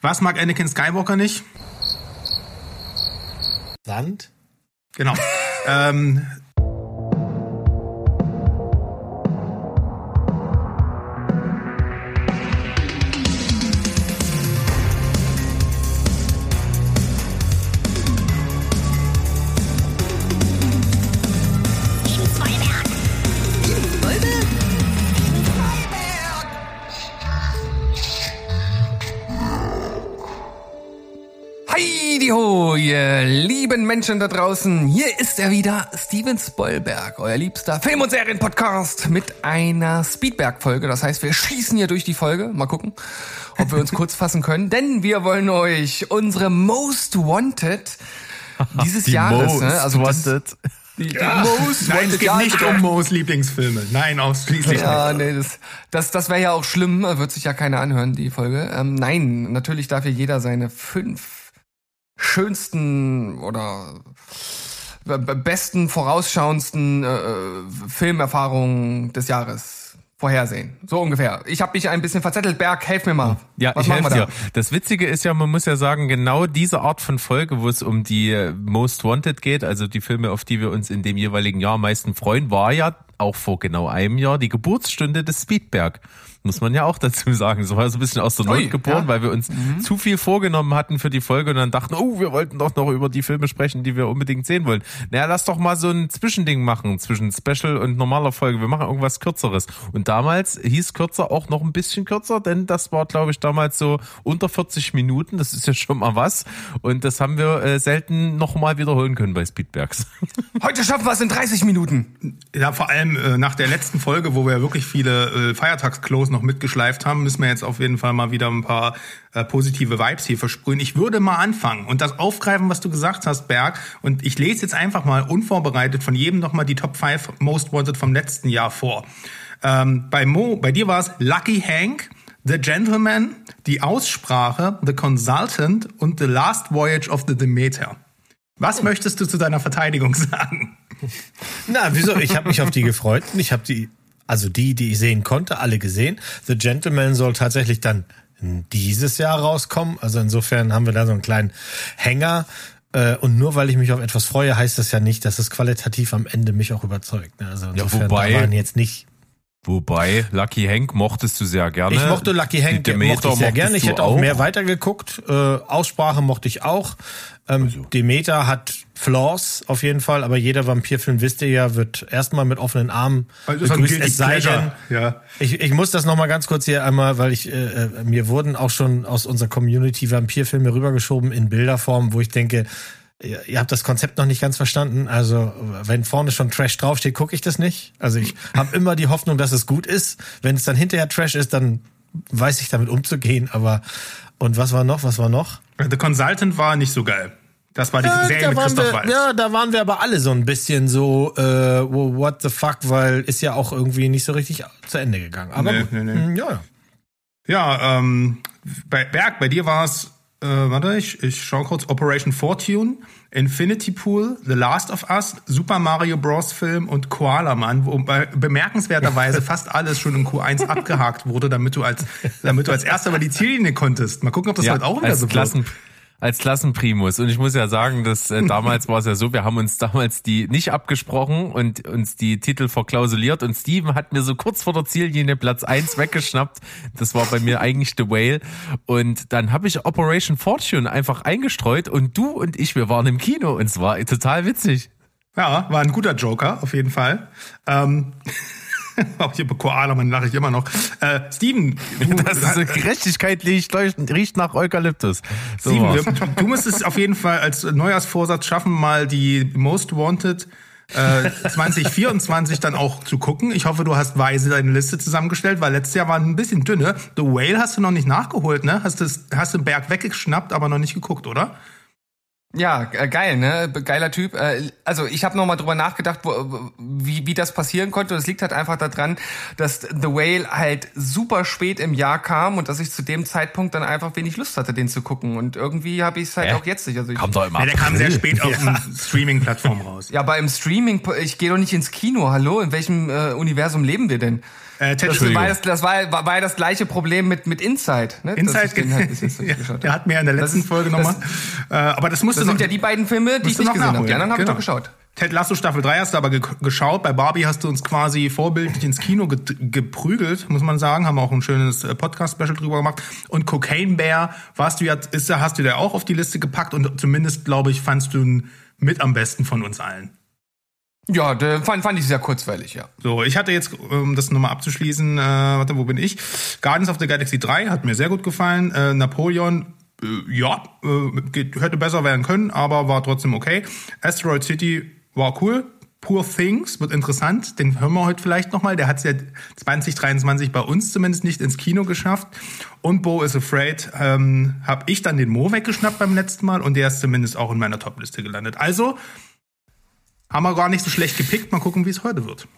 Was mag Anakin Skywalker nicht? Sand? Genau. ähm, Menschen da draußen. Hier ist er wieder, Steven Spoilberg, euer liebster Film- und Serienpodcast mit einer Speedberg-Folge. Das heißt, wir schießen hier durch die Folge. Mal gucken, ob wir uns kurz fassen können. Denn wir wollen euch unsere Most Wanted dieses Die Jahres, Most ne? also das, Wanted. die, die ja, Most nein, es geht nicht um Mo's Lieblingsfilme. Nein, ausschließlich Ja, nicht. nee, das, das, das wäre ja auch schlimm, wird sich ja keiner anhören, die Folge. Ähm, nein, natürlich darf hier jeder seine fünf schönsten oder b- besten, vorausschauendsten äh, äh, Filmerfahrungen des Jahres vorhersehen. So ungefähr. Ich habe mich ein bisschen verzettelt. Berg, helf mir mal. Ja, Was ich helfe wir dir. da? Das Witzige ist ja, man muss ja sagen, genau diese Art von Folge, wo es um die äh, Most Wanted geht, also die Filme, auf die wir uns in dem jeweiligen Jahr am meisten freuen, war ja auch vor genau einem Jahr die Geburtsstunde des Speedberg. Muss man ja auch dazu sagen. So war so ein bisschen aus der Ui, Not geboren, ja. Mhm. weil wir uns zu viel vorgenommen hatten für die Folge und dann dachten, oh, wir wollten doch noch über die Filme sprechen, die wir unbedingt sehen wollen. Naja, lass doch mal so ein Zwischending machen zwischen Special und normaler Folge. Wir machen irgendwas Kürzeres. Und damals hieß kürzer auch noch ein bisschen kürzer, denn das war, glaube ich, damals so unter 40 Minuten. Das ist ja schon mal was. Und das haben wir äh, selten noch mal wiederholen können bei Speedbergs. Heute schaffen wir es in 30 Minuten. Ja, vor allem äh, nach der letzten Folge, wo wir wirklich viele äh, Feiertagsklos noch mitgeschleift haben, müssen wir jetzt auf jeden Fall mal wieder ein paar äh, positive Vibes hier versprühen. Ich würde mal anfangen und das aufgreifen, was du gesagt hast, Berg. Und ich lese jetzt einfach mal unvorbereitet von jedem nochmal die Top 5 Most Wanted vom letzten Jahr vor. Ähm, bei Mo, bei dir war es Lucky Hank, The Gentleman, Die Aussprache, The Consultant und The Last Voyage of the Demeter. Was möchtest du zu deiner Verteidigung sagen? Na, wieso? Ich habe mich auf die gefreut und ich habe die, also die, die ich sehen konnte, alle gesehen. The Gentleman soll tatsächlich dann dieses Jahr rauskommen. Also insofern haben wir da so einen kleinen Hänger. Äh, Und nur weil ich mich auf etwas freue, heißt das ja nicht, dass es qualitativ am Ende mich auch überzeugt. ne? Also insofern wobei- da waren jetzt nicht. Wobei, Lucky Hank mochtest du sehr gerne. Ich mochte Lucky Hank, Die mochte Demeter ich sehr gerne. Ich hätte auch, mehr weitergeguckt. Äh, Aussprache mochte ich auch. Ähm, Also. Demeter hat Flaws auf jeden Fall, aber jeder Vampirfilm, wisst ihr ja, wird erstmal mit offenen Armen Also begrüßt. Es sei denn, ja. ich, ich muss das noch mal ganz kurz hier einmal, weil ich äh, äh, mir wurden auch schon aus unserer Community Vampirfilme rübergeschoben in Bilderform, wo ich denke, ihr, ihr habt das Konzept noch nicht ganz verstanden. Also wenn vorne schon Trash draufsteht, gucke ich das nicht. Also ich habe immer die Hoffnung, dass es gut ist. Wenn es dann hinterher Trash ist, dann weiß ich damit umzugehen. Aber und was war noch? Was war noch? The Consultant war nicht so geil. Das war die Ja, Serie mit Christoph wir, Waltz. ja, da waren wir aber alle so ein bisschen so, äh, what the fuck, weil ist ja auch irgendwie nicht so richtig zu Ende gegangen. Aber Nee, nee, nee. Hm, ja, ja. Ja, ähm, bei Berg, bei dir war es, äh, warte, ich, ich schau kurz, Operation Fortune, Infinity Pool, The Last of Us, Super Mario Bros. Film und Koala Man, wo bei, bemerkenswerterweise fast alles schon in Q1 abgehakt wurde, damit du als, damit du als erster über die Ziellinie konntest. Mal gucken, ob das heute auch wieder als so wird. Als Klassenprimus. Und ich muss ja sagen, dass äh, damals war es ja so, wir haben uns damals die nicht abgesprochen und uns die Titel verklausuliert und Steven hat mir so kurz vor der Ziellinie Platz eins weggeschnappt. Das war bei mir eigentlich The Whale. Und dann habe ich Operation Fortune einfach eingestreut und du und ich, wir waren im Kino und es war total witzig. Ja, war ein guter Joker, auf jeden Fall. Ähm, auch hier bei Koala Man lache ich immer noch. Äh, Steven, du, Das ist Gerechtigkeit riecht, riecht nach Eukalyptus. So Steven, wir, du musst es auf jeden Fall als Neujahrsvorsatz schaffen, mal die Most Wanted äh, 2024 dann auch zu gucken. Ich hoffe, du hast weise deine Liste zusammengestellt, weil letztes Jahr war ein bisschen dünne. The Whale hast du noch nicht nachgeholt, ne? Hast, das, hast den Berg weggeschnappt, aber noch nicht geguckt, oder? Ja, äh, geil, ne? Geiler Typ. Äh, Also ich habe noch mal drüber nachgedacht, wo, wie, wie das passieren konnte. Und es liegt halt einfach daran, dass The Whale halt super spät im Jahr kam und dass ich zu dem Zeitpunkt dann einfach wenig Lust hatte, den zu gucken. Und irgendwie habe ich es halt Hä? auch jetzt nicht. Also ich, Kam doch immer. Ja, der kam sehr spät auf den Streaming-Plattformen raus. ja, aber im Streaming, ich gehe doch nicht ins Kino. Hallo, in welchem äh, Universum leben wir denn? Äh, Ted, Das war, das, das war, war, war ja das gleiche Problem mit, mit Inside. Ne? Inside, den halt ja, der hat mir ja in der letzten ist- Folge nochmal. Äh, aber das musste Das noch, sind ja die beiden Filme, die ich nicht noch gesehen habe. Die anderen habe ich Genau. doch geschaut. Ted Lasso Staffel 3 hast du aber ge geschaut. Bei Barbie hast du uns quasi vorbildlich ins Kino ge geprügelt, muss man sagen. Haben wir auch ein schönes äh, Podcast-Special drüber gemacht. Und Cocaine Bear warst du ja, ist, da- hast du da auch auf die Liste gepackt und zumindest, glaube ich, fandst du ihn mit am besten von uns allen. Ja, fand, fand ich sehr kurzweilig, ja. So, ich hatte jetzt, um das nochmal abzuschließen, äh, warte, wo bin ich? Guardians of the Galaxy 3 hat mir sehr gut gefallen. Äh, Napoleon, äh, ja, äh, geht, hätte besser werden können, aber war trotzdem okay. Asteroid City war cool. Poor Things wird interessant, den hören wir heute vielleicht nochmal. Der hat es ja 2023 bei uns zumindest nicht ins Kino geschafft. Und Bo is Afraid ähm, habe ich dann den Mo weggeschnappt beim letzten Mal und der ist zumindest auch in meiner Topliste gelandet. Also haben wir gar nicht so schlecht gepickt. Mal gucken, wie es heute wird.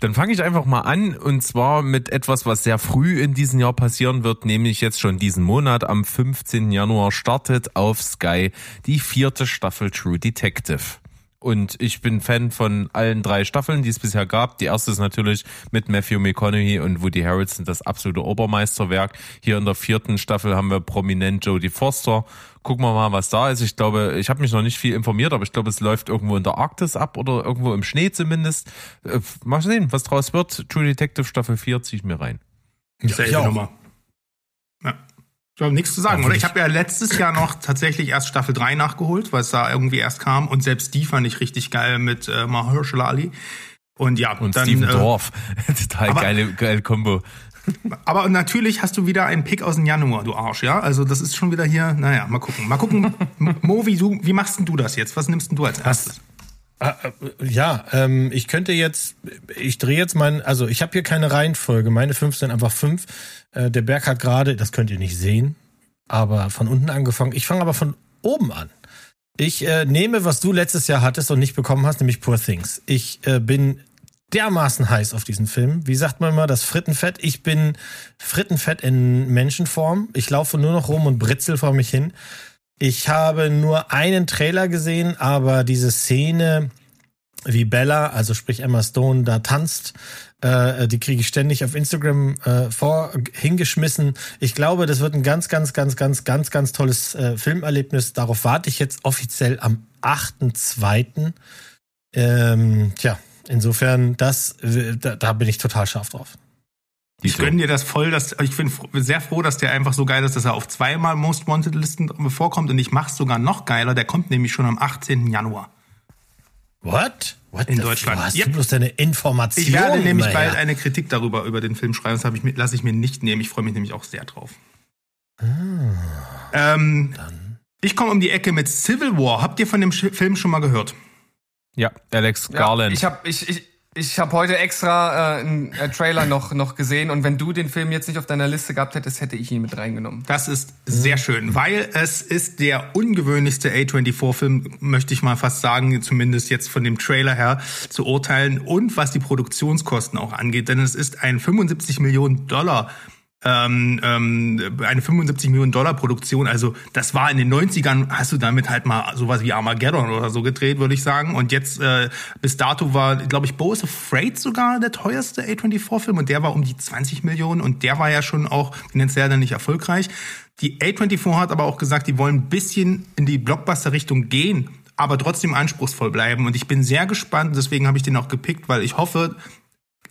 Dann fange ich einfach mal an und zwar mit etwas, was sehr früh in diesem Jahr passieren wird, nämlich jetzt schon diesen Monat. Am 15. Januar startet auf Sky die vierte Staffel True Detective. Und ich bin Fan von allen drei Staffeln, die es bisher gab. Die erste ist natürlich mit Matthew McConaughey und Woody Harrelson das absolute Obermeisterwerk. Hier in der vierten Staffel haben wir prominent Jodie Foster. Gucken wir mal, was da ist. Ich glaube, ich habe mich noch nicht viel informiert, aber ich glaube, es läuft irgendwo in der Arktis ab oder irgendwo im Schnee zumindest. Äh, mal sehen, was draus wird. True Detective Staffel 4 ziehe ich mir rein. Selbe ich auch. Nummer. Ich habe nichts zu sagen, oder? Ich habe ja letztes Jahr noch tatsächlich erst Staffel 3 nachgeholt, weil es da irgendwie erst kam. Und selbst die fand ich richtig geil mit äh, Mahershala Ali. Und ja, Und dann, Steven äh, Dorff. Total aber- geile, geile Kombo. Aber natürlich hast du wieder einen Pick aus dem Januar, du Arsch, ja? Also das ist schon wieder hier, naja, mal gucken. Mal gucken, Mo, wie, du, wie machst denn du das jetzt? Was nimmst denn du als erstes? Ah, äh, Ja, ähm, ich könnte jetzt, ich drehe jetzt mein, also ich habe hier keine Reihenfolge. Meine fünf sind einfach fünf. Äh, der Berg hat gerade, das könnt ihr nicht sehen, aber von unten angefangen. Ich fange aber von oben an. Ich äh, nehme, was du letztes Jahr hattest und nicht bekommen hast, nämlich Poor Things. Ich äh, bin dermaßen heiß auf diesen Film. Wie sagt man immer, das Frittenfett? Ich bin Frittenfett in Menschenform. Ich laufe nur noch rum und britzel vor mich hin. Ich habe nur einen Trailer gesehen, aber diese Szene, wie Bella, also sprich Emma Stone, da tanzt, äh, die kriege ich ständig auf Instagram äh, vor hingeschmissen. Ich glaube, das wird ein ganz, ganz, ganz, ganz, ganz, ganz tolles äh, Filmerlebnis. Darauf warte ich jetzt offiziell am 8.2. Ähm, tja, insofern, das, äh, da, da bin ich total scharf drauf. Ich gönne dir das voll, dass ich bin sehr froh, dass der einfach so geil ist, dass er auf zweimal Most Wanted Listen vorkommt und ich mach's sogar noch geiler. Der kommt nämlich schon am 18. Januar. What? What In the- Deutschland. Hast Yep. du bloß deine Information? Ich werde nämlich Meier? bald eine Kritik darüber über den Film schreiben. Das habe ich mir, lasse ich mir nicht nehmen. Ich freue mich nämlich auch sehr drauf. Ähm, ich komme um die Ecke mit Civil War. Habt ihr von dem Film schon mal gehört? Ja, Alex Ja, Garland. ich habe ich, ich, ich hab heute extra äh, einen äh, Trailer noch, noch gesehen und wenn du den Film jetzt nicht auf deiner Liste gehabt hättest, hätte ich ihn mit reingenommen. Das ist sehr schön, weil es ist der ungewöhnlichste A24-Film, möchte ich mal fast sagen, zumindest jetzt von dem Trailer her zu urteilen und was die Produktionskosten auch angeht, denn es ist ein 75 Millionen Dollar ähm, ähm, eine 75 Millionen Dollar Produktion. Also das war in den 90ern, hast du damit halt mal sowas wie Armageddon oder so gedreht, würde ich sagen. Und jetzt äh, bis dato war, glaube ich, Bo is Afraid sogar der teuerste A24-Film und der war um die 20 Millionen und der war ja schon auch finanziell dann nicht erfolgreich. Die A24 hat aber auch gesagt, die wollen ein bisschen in die Blockbuster-Richtung gehen, aber trotzdem anspruchsvoll bleiben. Und ich bin sehr gespannt, deswegen habe ich den auch gepickt, weil ich hoffe,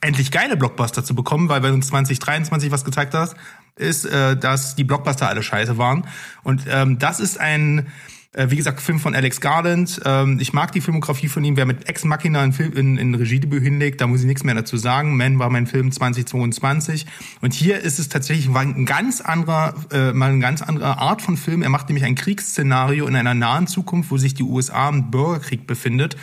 endlich geile Blockbuster zu bekommen, weil wenn uns 2023 was gezeigt hast, ist, äh, dass die Blockbuster alle scheiße waren. Und ähm, das ist ein, äh, wie gesagt, Film von Alex Garland. Ähm, ich mag die Filmografie von ihm. Wer mit Ex Machina ein Film in, in Regiedebüt hinlegt, da muss ich nichts mehr dazu sagen. Man war mein Film 2022. Und hier ist es tatsächlich ein ganz anderer, äh, mal eine ganz andere Art von Film. Er macht nämlich ein Kriegsszenario in einer nahen Zukunft, wo sich die USA im Bürgerkrieg befindet.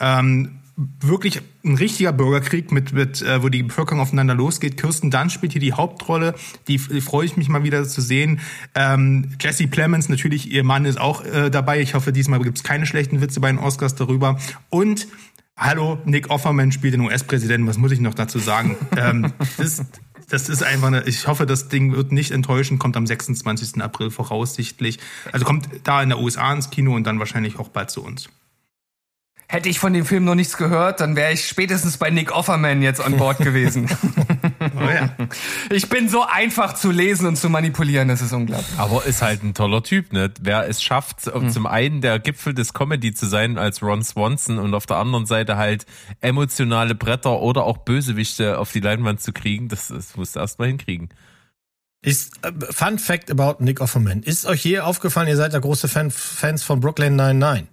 Ähm, wirklich ein richtiger Bürgerkrieg mit, mit äh, wo die Bevölkerung aufeinander losgeht. Kirsten Dunst spielt hier die Hauptrolle. Die, die freue ich mich mal wieder zu sehen. Ähm, Jesse Plemons, natürlich, ihr Mann ist auch äh, dabei. Ich hoffe, diesmal gibt's keine schlechten Witze bei den Oscars darüber. Und hallo, Nick Offerman spielt den US-Präsidenten. Was muss ich noch dazu sagen? ähm, das, das ist einfach eine, ich hoffe, das Ding wird nicht enttäuschen, kommt am 26. April voraussichtlich. Also kommt da in der USA ins Kino und dann wahrscheinlich auch bald zu uns. Hätte ich von dem Film noch nichts gehört, dann wäre ich spätestens bei Nick Offerman jetzt an Bord gewesen. Oh ja. ich bin so einfach zu lesen und zu manipulieren, das ist unglaublich. Aber ist halt ein toller Typ, ne? Wer es schafft, Hm. zum einen der Gipfel des Comedy zu sein als Ron Swanson und auf der anderen Seite halt emotionale Bretter oder auch Bösewichte auf die Leinwand zu kriegen, das, das musst du erst mal hinkriegen. Ist äh, Fun Fact about Nick Offerman. Ist euch je aufgefallen, ihr seid ja große Fan, Fans von Brooklyn 99.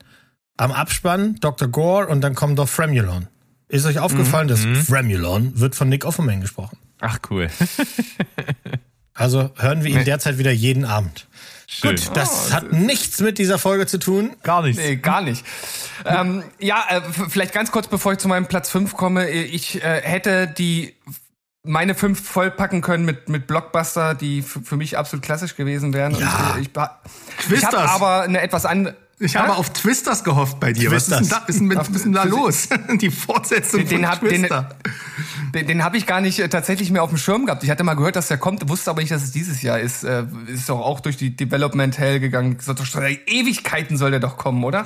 Am Abspann Dr. Gore und dann kommt doch Fremulon. Ist euch aufgefallen, dass Fremulon wird von Nick Offerman gesprochen? Ach cool. Also hören wir ihn Nee. derzeit wieder jeden Abend. Schön. Gut, das hat nichts mit dieser Folge zu tun. Gar nichts. Nee, gar nicht. ähm, ja, äh, vielleicht ganz kurz, bevor ich zu meinem Platz 5 komme. Ich äh, hätte die meine fünf vollpacken können mit, mit Blockbuster, die für mich absolut klassisch gewesen wären. Ja. Und, äh, ich ich Twisters. habe aber eine etwas andere. Ich habe auf Twisters gehofft bei dir. Was ist denn Twisters. da, ist denn, mit- was ist denn da los? Die Fortsetzung Den- den von hab- Twister. Den, den habe ich gar nicht äh, tatsächlich mehr auf dem Schirm gehabt. Ich hatte mal gehört, dass der kommt, wusste aber nicht, dass es dieses Jahr ist. Äh, ist doch auch durch die Development Hell gegangen. Ewigkeiten soll der doch kommen, oder?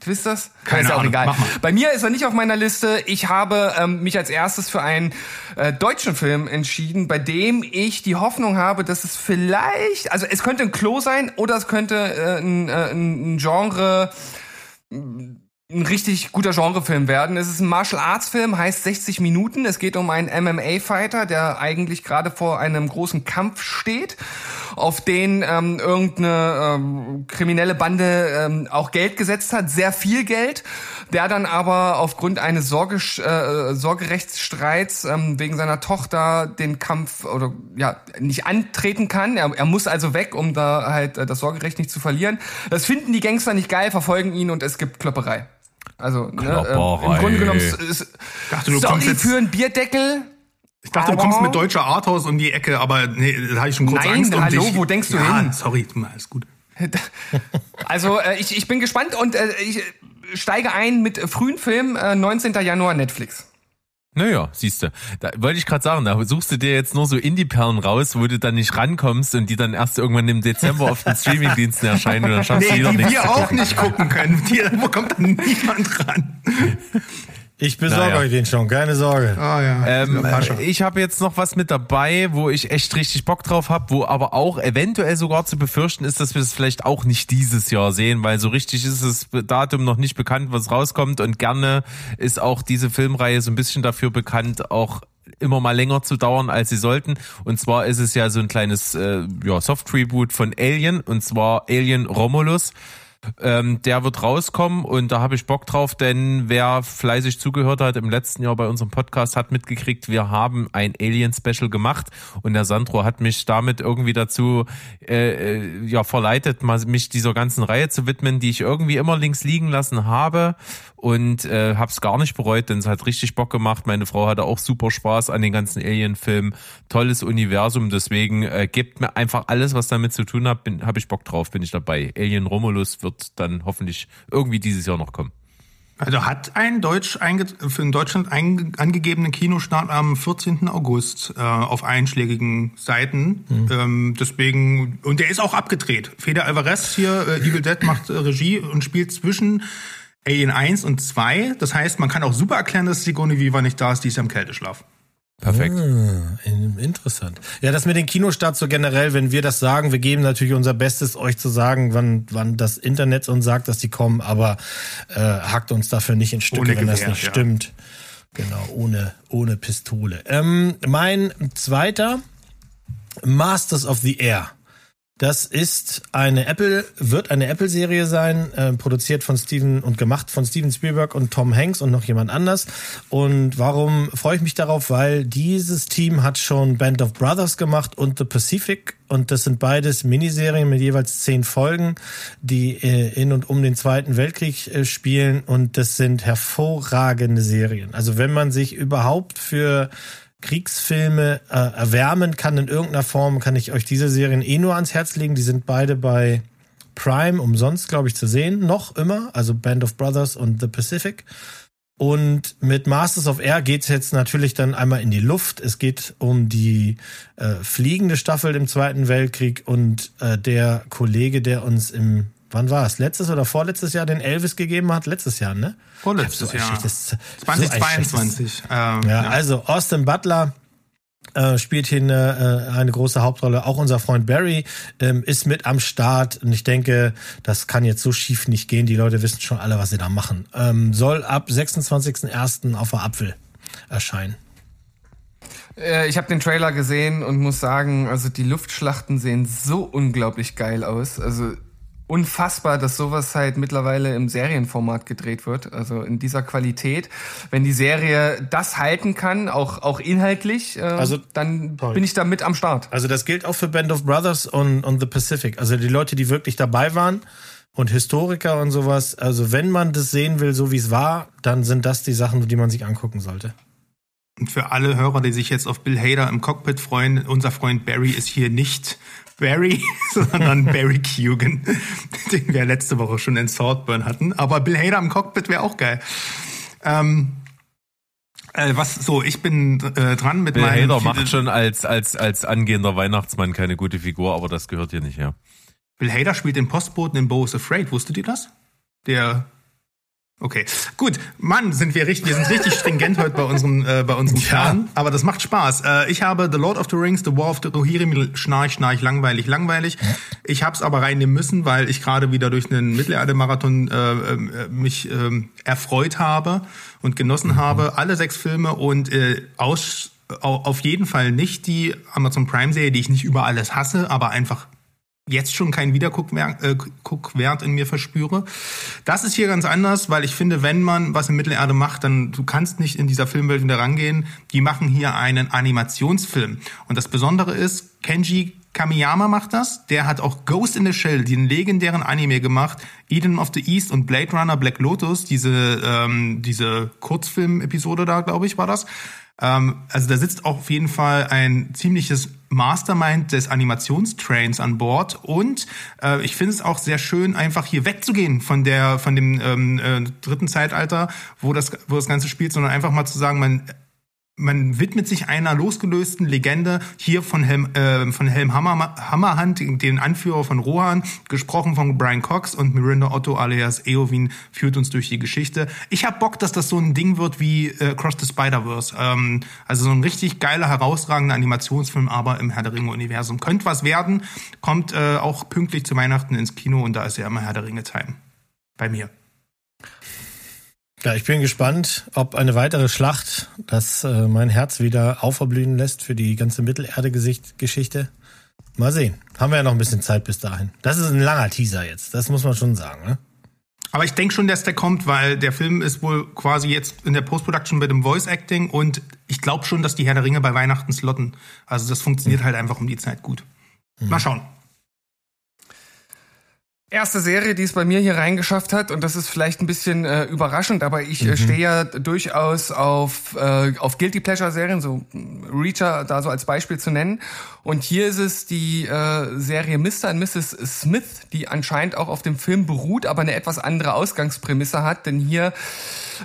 Twisters? Keine ist ja auch Ahnung. egal. Bei mir ist er nicht auf meiner Liste. Ich habe ähm, mich als erstes für einen äh, deutschen Film entschieden, bei dem ich die Hoffnung habe, dass es vielleicht, also es könnte ein Klo sein oder es könnte äh, ein, äh, ein Genre ein richtig guter Genrefilm werden. Es ist ein Martial Arts Film, heißt 60 Minuten. Es geht um einen MMA Fighter, der eigentlich gerade vor einem großen Kampf steht, auf den ähm, irgendeine ähm, kriminelle Bande ähm, auch Geld gesetzt hat, sehr viel Geld, der dann aber aufgrund eines Sorge, äh, Sorgerechtsstreits ähm, wegen seiner Tochter den Kampf oder ja nicht antreten kann. Er, er muss also weg, um da halt äh, das Sorgerecht nicht zu verlieren. Das finden die Gangster nicht geil, verfolgen ihn und es gibt Klopperei. Also ne, äh, im Grunde genommen s- dachte, du sorry für einen Bierdeckel. Ich dachte, du kommst mit deutscher Arthouse um die Ecke, aber nee, da habe ich schon kurz Nein, Angst um hallo, dich. wo denkst du ja, hin? sorry, alles gut. Also äh, ich, ich bin gespannt und äh, ich steige ein mit frühen Film, äh, 19. Januar Netflix. Naja, siehst du. Da wollte ich gerade sagen, da suchst du dir jetzt nur so Indie-Perlen raus, wo du dann nicht rankommst und die dann erst irgendwann im Dezember auf den Streamingdiensten erscheinen und dann schaffst du Nee, wieder die nichts. wir zu auch nicht gucken können. Die, wo kommt dann niemand ran? Ich besorge Naja. euch den schon, keine Sorge. Ah ja, Ähm, äh, ich habe jetzt noch was mit dabei, wo ich echt richtig Bock drauf habe, wo aber auch eventuell sogar zu befürchten ist, dass wir das vielleicht auch nicht dieses Jahr sehen, weil so richtig ist das Datum noch nicht bekannt, was rauskommt und gerne ist auch diese Filmreihe so ein bisschen dafür bekannt, auch immer mal länger zu dauern, als sie sollten. Und zwar ist es ja so ein kleines äh, ja, Soft-Reboot von Alien, und zwar Alien Romulus. Ähm, der wird rauskommen und da habe ich Bock drauf, denn wer fleißig zugehört hat im letzten Jahr bei unserem Podcast, hat mitgekriegt, wir haben ein Alien-Special gemacht und der Sandro hat mich damit irgendwie dazu äh, äh, ja verleitet, mich dieser ganzen Reihe zu widmen, die ich irgendwie immer links liegen lassen habe und äh, habe es gar nicht bereut, denn es hat richtig Bock gemacht. Meine Frau hatte auch super Spaß an den ganzen Alien-Filmen, tolles Universum, deswegen äh, gebt mir einfach alles, was damit zu tun hat, bin habe ich Bock drauf, bin ich dabei. Alien Romulus wird dann hoffentlich irgendwie dieses Jahr noch kommen. Also hat ein Deutsch für in Deutschland angegebenen Kinostart am 14. August äh, auf einschlägigen Seiten. Ähm, deswegen und der ist auch abgedreht. Feder Alvarez hier äh, Evil Dead macht äh, Regie und spielt zwischen Alien 1 und 2. Das heißt, man kann auch super erklären, dass Sigourney Viva nicht da ist, die ist ja im Kälteschlaf. Perfekt. Ah, in- interessant. Ja, das mit den Kinostarts so generell, wenn wir das sagen, wir geben natürlich unser Bestes, euch zu sagen, wann, wann das Internet uns sagt, dass die kommen, aber äh, hackt uns dafür nicht in Stücke, wenn das nicht ja. stimmt. Genau, ohne, ohne Pistole. Ähm, mein zweiter, Masters of the Air. Das ist eine Apple, wird eine Apple-Serie sein, äh, produziert von Steven und gemacht von Steven Spielberg und Tom Hanks und noch jemand anders. Und warum freue ich mich darauf? Weil dieses Team hat schon Band of Brothers gemacht und The Pacific. Und das sind beides Miniserien mit jeweils zehn Folgen, die äh, in und um den Zweiten Weltkrieg äh, spielen. Und das sind hervorragende Serien. Also wenn man sich überhaupt für Kriegsfilme äh, erwärmen kann in irgendeiner Form, kann ich euch diese Serien eh nur ans Herz legen. Die sind beide bei Prime umsonst, glaube ich, zu sehen. Noch immer. Also Band of Brothers und The Pacific. Und mit Masters of Air geht's jetzt natürlich dann einmal in die Luft. Es geht um die äh, fliegende Staffel im Zweiten Weltkrieg und äh, der Kollege, der uns im wann war es? Letztes oder vorletztes Jahr den Elvis gegeben hat? Letztes Jahr, ne? Vorletztes ein Jahr. schlechtes- so ein 2022. ähm, Ja, also Austin Butler äh, spielt hier eine, äh, eine große Hauptrolle. Auch unser Freund Barry ähm, ist mit am Start. Und ich denke, das kann jetzt so schief nicht gehen. Die Leute wissen schon alle, was sie da machen. Ähm, soll ab 26.01. auf der Apfel erscheinen. Äh, ich habe den Trailer gesehen und muss sagen, also die Luftschlachten sehen so unglaublich geil aus. Also unfassbar, dass sowas halt mittlerweile im Serienformat gedreht wird. Also in dieser Qualität. Wenn die Serie das halten kann, auch, auch inhaltlich, äh, Also- dann Sorry. bin ich da mit am Start. Also das gilt auch für Band of Brothers und, und The Pacific. Also die Leute, die wirklich dabei waren und Historiker und sowas. Also wenn man das sehen will, so wie es war, dann sind das die Sachen, die man sich angucken sollte. Und für alle Hörer, die sich jetzt auf Bill Hader im Cockpit freuen, unser Freund Barry ist hier nicht Barry, sondern Barry Keoghan, den wir letzte Woche schon in Saltburn hatten. Aber Bill Hader im Cockpit wäre auch geil. Ähm, äh, was so, ich bin äh, dran mit Bill meinem Hader macht schon als, als, als angehender Weihnachtsmann keine gute Figur, aber das gehört hier nicht her. Bill Hader spielt den Postboten in Bo is Afraid. Wusstet ihr das? Der. Okay, gut. Mann, sind wir richtig, wir sind richtig stringent heute bei unserem, äh, bei unserem Plan. Aber das macht Spaß. Äh, ich habe The Lord of the Rings, The War of the Rohirrim, schnarch, schnarch, langweilig, langweilig. Ich hab's aber reinnehmen müssen, weil ich gerade wieder durch einen Mittelerde-Marathon äh, äh, mich ähm, erfreut habe und genossen habe. Alle sechs Filme und äh, aus, au- auf jeden Fall nicht die Amazon Prime-Serie, die ich nicht über alles hasse, aber einfach jetzt schon keinen Wiederguckwert äh, in mir verspüre. Das ist hier ganz anders, weil ich finde, wenn man was in Mittelerde macht, dann du kannst nicht in dieser Filmwelt wieder rangehen. Die machen hier einen Animationsfilm. Und das Besondere ist, Kenji Kamiyama macht das. Der hat auch Ghost in the Shell, den legendären Anime gemacht. Eden of the East und Blade Runner Black Lotus, diese, ähm, diese Kurzfilm-Episode da, glaube ich, war das. Ähm, also da sitzt auch auf jeden Fall ein ziemliches Mastermind des Animationstrains an Bord und äh, ich finde es auch sehr schön, einfach hier wegzugehen von der von dem ähm, äh, dritten Zeitalter, wo das wo das Ganze spielt, sondern einfach mal zu sagen, man man widmet sich einer losgelösten Legende hier von Helm, äh, von Helm Hammer, Hammerhand, den Anführer von Rohan, gesprochen von Brian Cox und Miranda Otto alias Eowyn führt uns durch die Geschichte. Ich hab Bock, dass das so ein Ding wird wie äh, Cross the Spider-Verse. Ähm, also so ein richtig geiler, herausragender Animationsfilm, aber im Herr der Ringe-Universum. Könnte was werden, kommt äh, auch pünktlich zu Weihnachten ins Kino und da ist ja immer Herr der Ringe-Time. Bei mir. Ja, ich bin gespannt, ob eine weitere Schlacht das äh, mein Herz wieder auferblühen lässt für die ganze Mittelerde-Geschichte. Mal sehen. Haben wir ja noch ein bisschen Zeit bis dahin. Das ist ein langer Teaser jetzt. Das muss man schon sagen. Ne? Aber ich denke schon, dass der kommt, weil der Film ist wohl quasi jetzt in der Post-Production mit dem Voice-Acting und ich glaube schon, dass die Herr der Ringe bei Weihnachten slotten. Also das funktioniert halt einfach um die Zeit gut. Mal schauen. Erste Serie, die es bei mir hier reingeschafft hat, und das ist vielleicht ein bisschen äh, überraschend, aber ich äh, stehe ja durchaus auf, äh, auf Guilty Pleasure Serien, so Reacher da so als Beispiel zu nennen. Und hier ist es die äh, Serie Mr. und Mrs. Smith, die anscheinend auch auf dem Film beruht, aber eine etwas andere Ausgangsprämisse hat, denn hier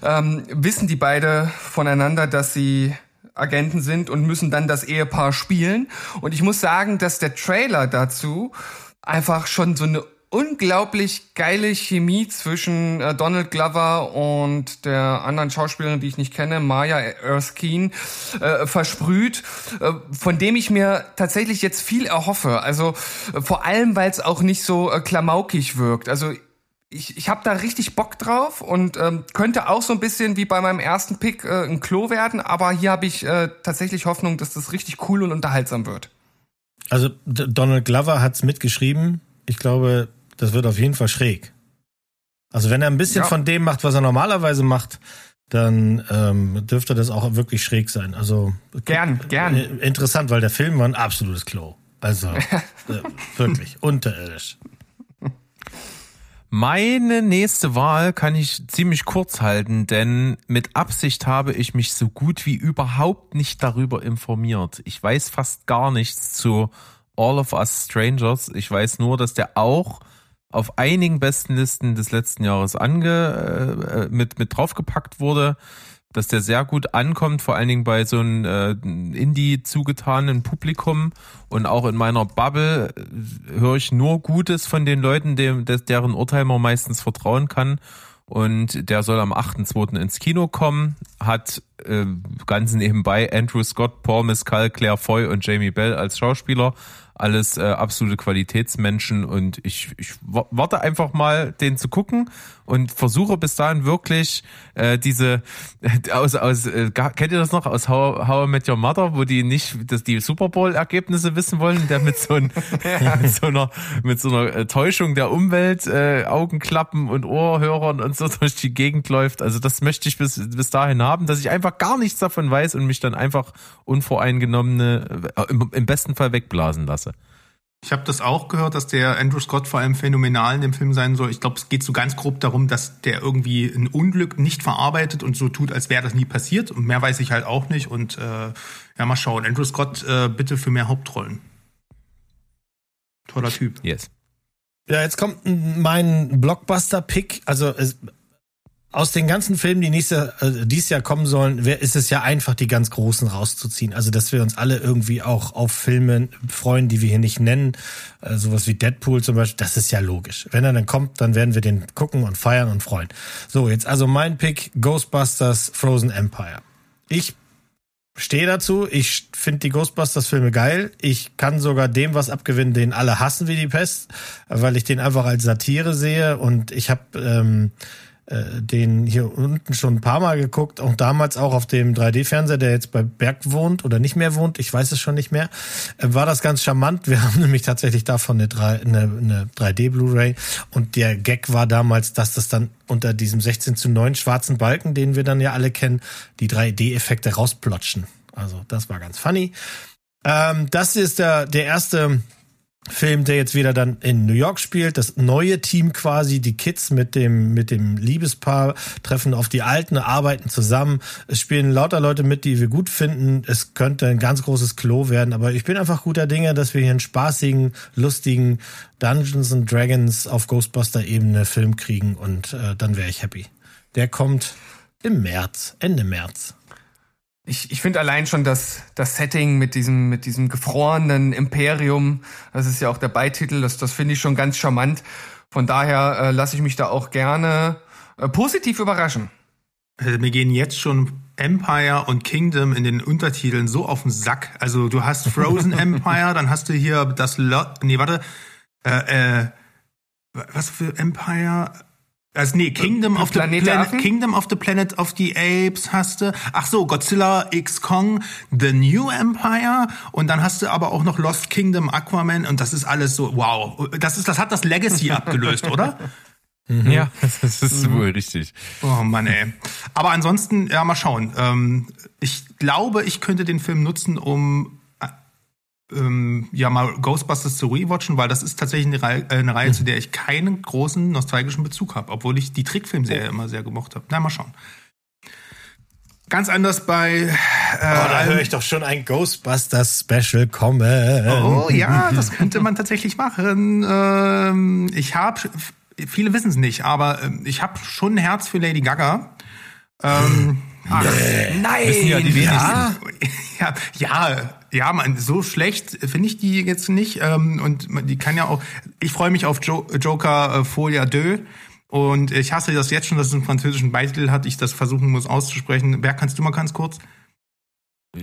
ähm, wissen die beide voneinander, dass sie Agenten sind und müssen dann das Ehepaar spielen. Und ich muss sagen, dass der Trailer dazu einfach schon so eine unglaublich geile Chemie zwischen äh, Donald Glover und der anderen Schauspielerin, die ich nicht kenne, Maya Erskine, äh, versprüht, äh, von dem ich mir tatsächlich jetzt viel erhoffe. Also äh, vor allem, weil es auch nicht so äh, klamaukig wirkt. Also ich, ich habe da richtig Bock drauf und ähm, könnte auch so ein bisschen wie bei meinem ersten Pick äh, ein Klo werden, aber hier habe ich tatsächlich Hoffnung, dass das richtig cool und unterhaltsam wird. Also Donald Glover hat's mitgeschrieben. Ich glaube, das wird auf jeden Fall schräg. Also wenn er ein bisschen Ja. von dem macht, was er normalerweise macht, dann ähm, dürfte das auch wirklich schräg sein. Also Gern, gern. äh, interessant, weil der Film war ein absolutes Klo. Also äh, wirklich unterirdisch. Meine nächste Wahl kann ich ziemlich kurz halten, denn mit Absicht habe ich mich so gut wie überhaupt nicht darüber informiert. Ich weiß fast gar nichts zu All of Us Strangers. Ich weiß nur, dass der auch auf einigen besten Listen des letzten Jahres ange, äh, mit, mit draufgepackt wurde. dass der sehr gut ankommt, vor allen Dingen bei so einem äh, Indie zugetanen Publikum und auch in meiner Bubble äh, höre ich nur Gutes von den Leuten, dem, deren Urteil man meistens vertrauen kann. Und der soll am 8.2. ins Kino kommen, hat äh, ganz nebenbei Andrew Scott, Paul Mescal, Claire Foy und Jamie Bell als Schauspieler alles äh, absolute Qualitätsmenschen und ich, ich warte einfach mal, den zu gucken und versuche bis dahin wirklich äh, diese äh, aus aus äh, kennt ihr das noch aus How, How I Met Your Mother, wo die nicht dass die Super Bowl Ergebnisse wissen wollen, der mit so, ein, mit so einer mit so einer äh, Täuschung der Umwelt äh, Augenklappen und Ohrhörern und so durch die Gegend läuft. Also das möchte ich bis bis dahin haben, dass ich einfach gar nichts davon weiß und mich dann einfach unvoreingenommene äh, im, im besten Fall wegblasen lasse. Ich habe das auch gehört, dass der Andrew Scott vor allem phänomenal in dem Film sein soll. Ich glaube, es geht so ganz grob darum, dass der irgendwie ein Unglück nicht verarbeitet und so tut, als wäre das nie passiert. Und mehr weiß ich halt auch nicht. Und äh, ja, mal schauen. Andrew Scott, äh, bitte für mehr Hauptrollen. Toller Typ. Yes. Ja, jetzt kommt mein Blockbuster-Pick. Also es, aus den ganzen Filmen, die nächste, äh, dieses Jahr kommen sollen, ist es ja einfach, die ganz großen rauszuziehen. Also, dass wir uns alle irgendwie auch auf Filme freuen, die wir hier nicht nennen. Äh, sowas wie Deadpool zum Beispiel, das ist ja logisch. Wenn er dann kommt, dann werden wir den gucken und feiern und freuen. So, jetzt also mein Pick, Ghostbusters Frozen Empire. Ich stehe dazu. Ich finde die Ghostbusters-Filme geil. Ich kann sogar dem was abgewinnen, den alle hassen wie die Pest, weil ich den einfach als Satire sehe. Und ich habe ähm, äh, den hier unten schon ein paar Mal geguckt, auch damals auch auf dem 3D-Fernseher, der jetzt bei Berg wohnt oder nicht mehr wohnt, ich weiß es schon nicht mehr, äh, war das ganz charmant. Wir haben nämlich tatsächlich davon eine, 3, eine, eine 3D-Blu-ray und der Gag war damals, dass das dann unter diesem 16 zu 9 schwarzen Balken, den wir dann ja alle kennen, die 3D-Effekte rausplotschen. Also das war ganz funny. Ähm, das ist der, der erste Film, der jetzt wieder dann in New York spielt. Das neue Team quasi, die Kids mit dem, mit dem Liebespaar treffen auf die Alten, arbeiten zusammen. Es spielen lauter Leute mit, die wir gut finden. Es könnte ein ganz großes Klo werden, aber ich bin einfach guter Dinge, dass wir hier einen spaßigen, lustigen Dungeons and Dragons auf Ghostbuster-Ebene Film kriegen und äh, dann wäre ich happy. Der kommt im März, Ende März. Ich, ich finde allein schon das, das Setting mit diesem, mit diesem gefrorenen Imperium, das ist ja auch der Beititel, das, das finde ich schon ganz charmant. Von daher äh, lasse ich mich da auch gerne äh, positiv überraschen. Also mir gehen jetzt schon Empire und Kingdom in den Untertiteln so auf den Sack. Also du hast Frozen Empire, dann hast du hier das Lo nee, warte, äh, äh, was für Empire? Also nee, Kingdom of the Planet Planet? Kingdom of the Planet of the Apes hast du. Ach so, Godzilla X Kong, The New Empire und dann hast du aber auch noch Lost Kingdom, Aquaman und das ist alles so wow. Das ist das hat das Legacy abgelöst, oder? Ja, das ist wohl richtig. Oh Mann, ey. Aber ansonsten, ja, mal schauen. Ähm, ich glaube, ich könnte den Film nutzen, um äh, ähm, ja mal Ghostbusters zu rewatchen, weil das ist tatsächlich eine Reihe, äh, eine Reihe zu der ich keinen großen nostalgischen Bezug habe, obwohl ich die Trickfilmserie immer sehr gemocht habe. Na, mal schauen. Ganz anders bei. Äh, Oh, da höre ich doch schon ein Ghostbusters Special kommen. Oh ja, das könnte man tatsächlich machen. Ähm, ich habe, viele wissen es nicht, aber ähm, ich habe schon ein Herz für Lady Gaga. Ähm, ach, Nein! Wissen ja die ja, ja, ja, ja, man, so schlecht finde ich die jetzt nicht. Ähm, und die kann ja auch. Ich freue mich auf jo Joker äh, Folia 2. Und ich hasse das jetzt schon, dass es einen französischen Beititel hat. Ich das versuchen muss auszusprechen. Wer kannst du mal ganz kurz?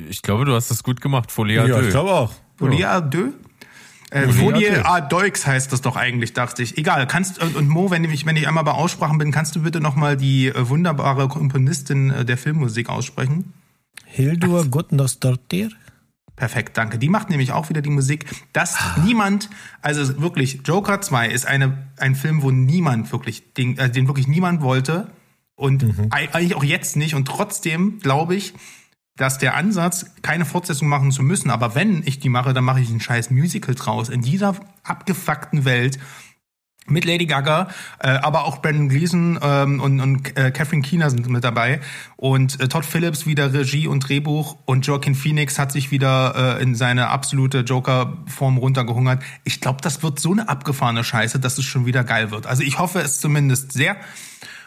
Ich glaube, du hast das gut gemacht, Folia ja, Deux. ich glaube auch. Folia 2? Äh, Folie deux. heißt das doch eigentlich, dachte ich. Egal, kannst und, und Mo, wenn ich wenn ich einmal bei Aussprachen bin, kannst du bitte noch mal die äh, wunderbare Komponistin äh, der Filmmusik aussprechen? Hildur Gutnosdottir. Perfekt, danke. Die macht nämlich auch wieder die Musik. Dass niemand, also wirklich, Joker 2 ist eine, ein Film, wo niemand wirklich, den, äh, den wirklich niemand wollte. Und ei- eigentlich auch jetzt nicht. Und trotzdem glaube ich, dass der Ansatz, keine Fortsetzung machen zu müssen, aber wenn ich die mache, dann mache ich ein scheiß Musical draus. In dieser abgefuckten Welt mit Lady Gaga, äh, aber auch Brandon Gleason ähm, und, und äh, Catherine Keener sind mit dabei und äh, Todd Phillips wieder Regie und Drehbuch und Joaquin Phoenix hat sich wieder äh, in seine absolute Joker-Form runtergehungert. Ich glaube, das wird so eine abgefahrene Scheiße, dass es schon wieder geil wird. Also ich hoffe es zumindest sehr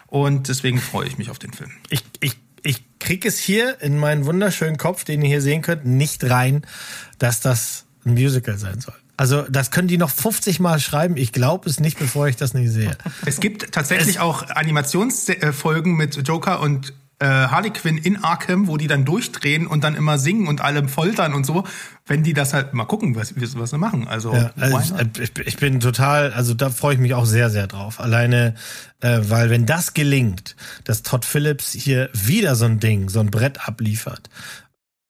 und deswegen freue ich mich auf den Film. Ich, ich, ich krieg es hier in meinen wunderschönen Kopf, den ihr hier sehen könnt, nicht rein, dass das ein Musical sein soll. Also das können die noch 50 Mal schreiben. Ich glaube es nicht, bevor ich das nicht sehe. Es gibt tatsächlich auch Animationsfolgen mit Joker und äh, Harley Quinn in Arkham, wo die dann durchdrehen und dann immer singen und alle foltern und so, wenn die das halt mal gucken, was, was sie machen. Also, Ja, also ich, ich, bin total, also da freue ich mich auch sehr, sehr drauf. Alleine, äh, weil wenn das gelingt, dass Todd Phillips hier wieder so ein Ding, so ein Brett abliefert,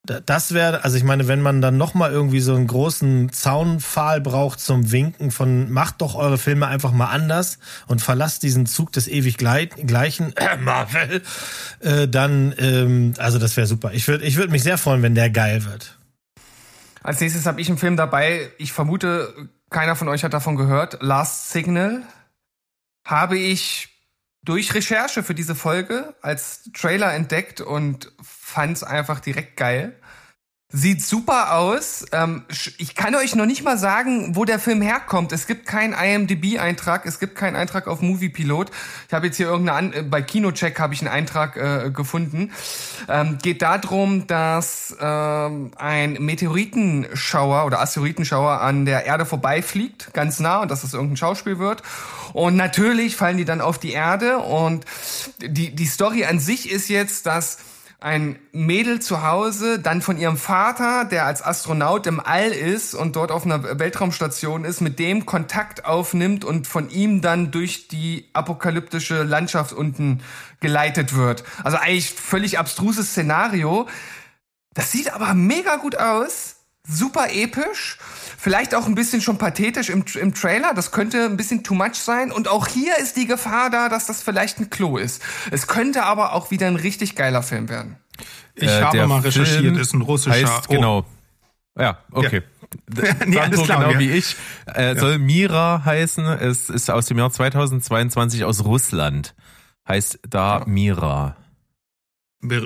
das wäre, also ich meine, wenn man dann noch mal irgendwie so einen großen Zaunpfahl braucht zum Winken von macht doch eure Filme einfach mal anders und verlasst diesen Zug des ewig glei- gleichen Marvel, äh, dann, ähm, also das wäre super. Ich würde ich würd mich sehr freuen, wenn der geil wird. Als nächstes habe ich einen Film dabei. Ich vermute, keiner von euch hat davon gehört. Last Signal habe ich durch Recherche für diese Folge als Trailer entdeckt und fand es einfach direkt geil. Sieht super aus. Ähm, ich kann euch noch nicht mal sagen, wo der Film herkommt. Es gibt keinen IMDb-Eintrag, es gibt keinen Eintrag auf Moviepilot. Ich habe jetzt hier irgendeine, äh, bei Kinocheck habe ich einen Eintrag äh, gefunden. Ähm, geht darum, dass ähm, ein Meteoritenschauer oder Asteroidenschauer an der Erde vorbeifliegt, ganz nah, und dass das irgendein Schauspiel wird. Und natürlich fallen die dann auf die Erde. Und die, die Story an sich ist jetzt, dass ein Mädel zu Hause dann von ihrem Vater, der als Astronaut im All ist und dort auf einer Weltraumstation ist, mit dem Kontakt aufnimmt und von ihm dann durch die apokalyptische Landschaft unten geleitet wird. Also eigentlich völlig abstruses Szenario. Das sieht aber mega gut aus, super episch, vielleicht auch ein bisschen schon pathetisch im, im Trailer, das könnte ein bisschen too much sein und auch hier ist die Gefahr da, dass das vielleicht ein Klo ist. Es könnte aber auch wieder ein richtig geiler Film werden. Ich Äh, habe der mal recherchiert, Film ist ein russischer. Heißt, oh. genau. Ja, okay. Nee, alles Sandro, klar, genau ja. wie ich. Äh, Soll Mira heißen. Es ist aus dem Jahr 2022 aus Russland. Heißt da Mira.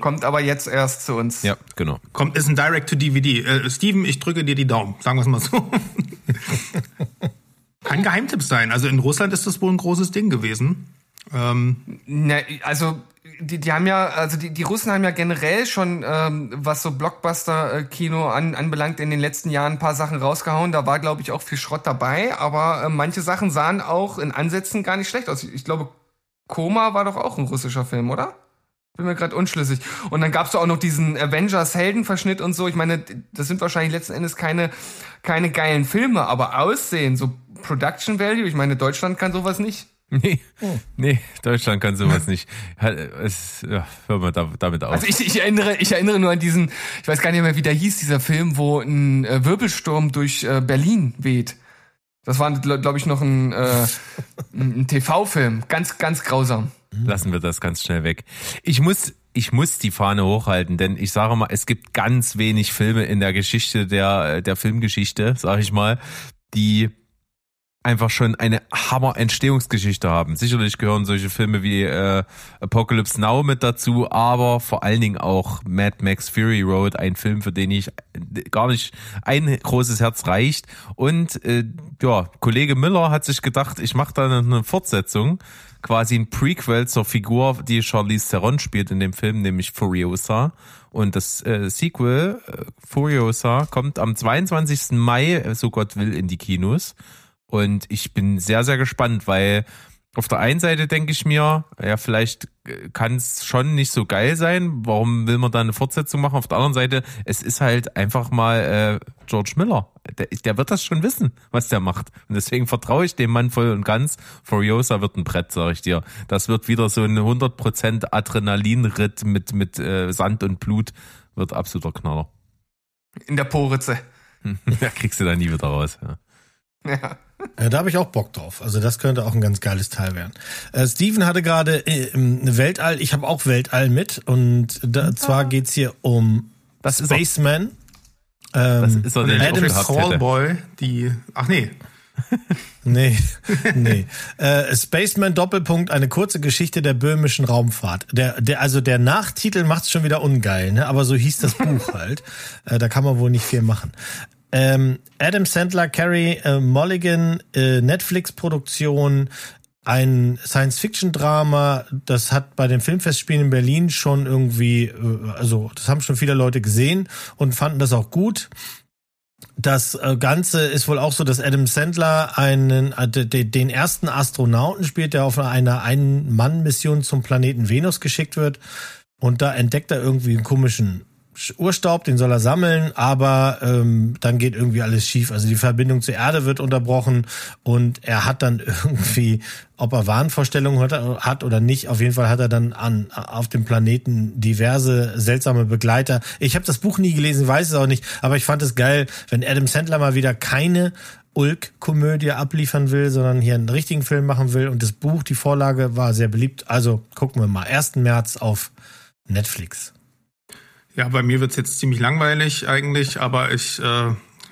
Kommt aber jetzt erst zu uns. Ja, genau. Kommt, ist ein Direct-to-DVD. Äh, Steven, ich drücke dir die Daumen, sagen wir es mal so. Kann Geheimtipp sein. Also in Russland ist das wohl ein großes Ding gewesen. Ähm, Ne, also die, die haben ja, also die, die Russen haben ja generell schon, ähm, was so Blockbuster-Kino an, anbelangt, in den letzten Jahren ein paar Sachen rausgehauen. Da war, glaube ich, auch viel Schrott dabei, aber äh, manche Sachen sahen auch in Ansätzen gar nicht schlecht aus. Ich glaube, Koma war doch auch ein russischer Film, oder? Bin mir gerade unschlüssig. Und dann gab's doch auch noch diesen Avengers-Heldenverschnitt und so. Ich meine, das sind wahrscheinlich letzten Endes keine, keine geilen Filme, aber Aussehen, so Production Value, ich meine, Deutschland kann sowas nicht. Nee, Oh. nee, Deutschland kann sowas nicht. Es, ja, hör mal da, damit auf. Also ich, ich erinnere, ich erinnere nur an diesen, ich weiß gar nicht mehr, wie der hieß, dieser Film, wo ein äh, Wirbelsturm durch äh, Berlin weht. Das war, glaube glaub ich, noch ein, äh, ein ein TV-Film. Ganz, ganz grausam. Lassen wir das ganz schnell weg. Ich muss, ich muss die Fahne hochhalten, denn ich sage mal, es gibt ganz wenig Filme in der Geschichte der, der Filmgeschichte, sage ich mal, die einfach schon eine Hammer-Entstehungsgeschichte haben. Sicherlich gehören solche Filme wie äh, Apocalypse Now mit dazu, aber vor allen Dingen auch Mad Max Fury Road, ein Film, für den ich gar nicht ein großes Herz reicht. Und äh, ja, Kollege Miller hat sich gedacht, ich mache da eine Fortsetzung, quasi ein Prequel zur Figur, die Charlize Theron spielt in dem Film, nämlich Furiosa. Und das äh, Sequel, äh, Furiosa, kommt am 22. Mai, äh, so Gott will, in die Kinos. Und ich bin sehr, sehr gespannt, weil auf der einen Seite denke ich mir, ja, vielleicht kann es schon nicht so geil sein. Warum will man da eine Fortsetzung machen? Auf der anderen Seite, es ist halt einfach mal äh, George Miller. Der, der wird das schon wissen, was der macht. Und deswegen vertraue ich dem Mann voll und ganz. Furiosa wird ein Brett, sag ich dir. Das wird wieder so ein 100% Adrenalinritt mit, mit äh, Sand und Blut. Wird absoluter Knaller. In der Poritze. da kriegst du da nie wieder raus. Ja. Ja. Ja, da habe ich auch Bock drauf. Also das könnte auch ein ganz geiles Teil werden. Äh, Steven hatte gerade äh, im Weltall, ich habe auch Weltall mit und da, zwar geht's hier um Das ist. Spaceman. Das Ähm, ist er, und den ich Adam auch. Callboy, die. Ach nee. nee, nee. Äh, Spaceman Doppelpunkt, eine kurze Geschichte der böhmischen Raumfahrt. Der, der, also der Nachtitel macht's schon wieder ungeil, ne? aber so hieß das Buch halt. Äh, da kann man wohl nicht viel machen. Ähm, Adam Sandler, Carrie äh, Mulligan, äh, Netflix-Produktion, ein Science-Fiction-Drama, das hat bei den Filmfestspielen in Berlin schon irgendwie, äh, also das haben schon viele Leute gesehen und fanden das auch gut. Das äh, Ganze ist wohl auch so, dass Adam Sandler einen, äh, den ersten Astronauten spielt, der auf einer Ein-Mann-Mission zum Planeten Venus geschickt wird. Und da entdeckt er irgendwie einen komischen Urstaub, den soll er sammeln, aber ähm, dann geht irgendwie alles schief. Also die Verbindung zur Erde wird unterbrochen und er hat dann irgendwie, ob er Wahnvorstellungen hat, hat oder nicht, auf jeden Fall hat er dann an auf dem Planeten diverse seltsame Begleiter. Ich habe das Buch nie gelesen, weiß es auch nicht, aber ich fand es geil, wenn Adam Sandler mal wieder keine Ulk-Komödie abliefern will, sondern hier einen richtigen Film machen will. Und das Buch, die Vorlage war sehr beliebt. Also gucken wir mal. 1. März auf Netflix. Ja, bei mir wird's jetzt ziemlich langweilig eigentlich, aber ich, äh,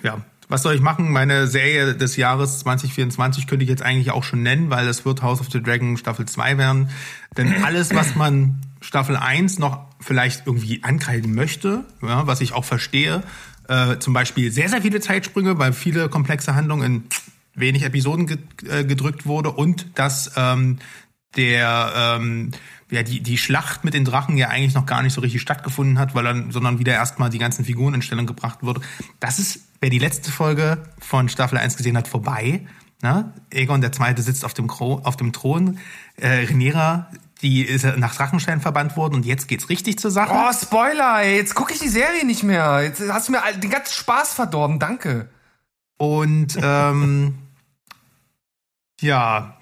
ja, was soll ich machen? Meine Serie des Jahres 2024 könnte ich jetzt eigentlich auch schon nennen, weil es wird House of the Dragon Staffel 2 werden. Denn alles, was man Staffel 1 noch vielleicht irgendwie ankreiden möchte, ja, was ich auch verstehe, äh, zum Beispiel sehr, sehr viele Zeitsprünge, weil viele komplexe Handlungen in wenig Episoden ge äh, gedrückt wurde und dass ähm, der ähm, ja, die, die Schlacht mit den Drachen ja eigentlich noch gar nicht so richtig stattgefunden hat, weil dann, sondern wieder erstmal die ganzen Figuren in Stellung gebracht wurde. Das ist, wer die letzte Folge von Staffel 1 gesehen hat, vorbei. Na? Egon der Zweite sitzt auf dem, Kro auf dem Thron. Äh, Rhaenyra, die ist nach Drachenstein verbannt worden und jetzt geht's richtig zur Sache. Oh, Spoiler, ey. jetzt gucke ich die Serie nicht mehr. Jetzt hast du mir den ganzen Spaß verdorben, danke. Und ähm, ja,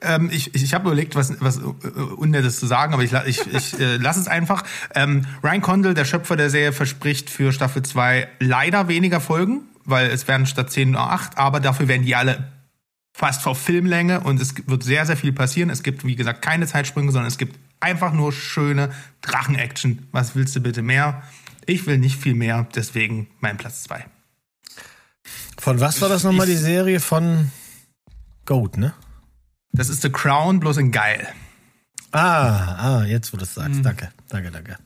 ähm, ich ich habe überlegt, was, was äh, Unnettes zu sagen, aber ich, ich, ich äh, lasse es einfach. Ähm, Ryan Condal, der Schöpfer der Serie, verspricht für Staffel 2 leider weniger Folgen, weil es werden statt 10 nur 8, aber dafür werden die alle fast vor Filmlänge und es wird sehr, sehr viel passieren. Es gibt, wie gesagt, keine Zeitsprünge, sondern es gibt einfach nur schöne Drachen-Action. Was willst du bitte mehr? Ich will nicht viel mehr, deswegen mein Platz 2. Von was war das nochmal die Serie? Von Goat, ne? Das ist The Crown, bloß in geil. Ah, ah, jetzt wo du es sagst. Mhm. Danke, danke, danke.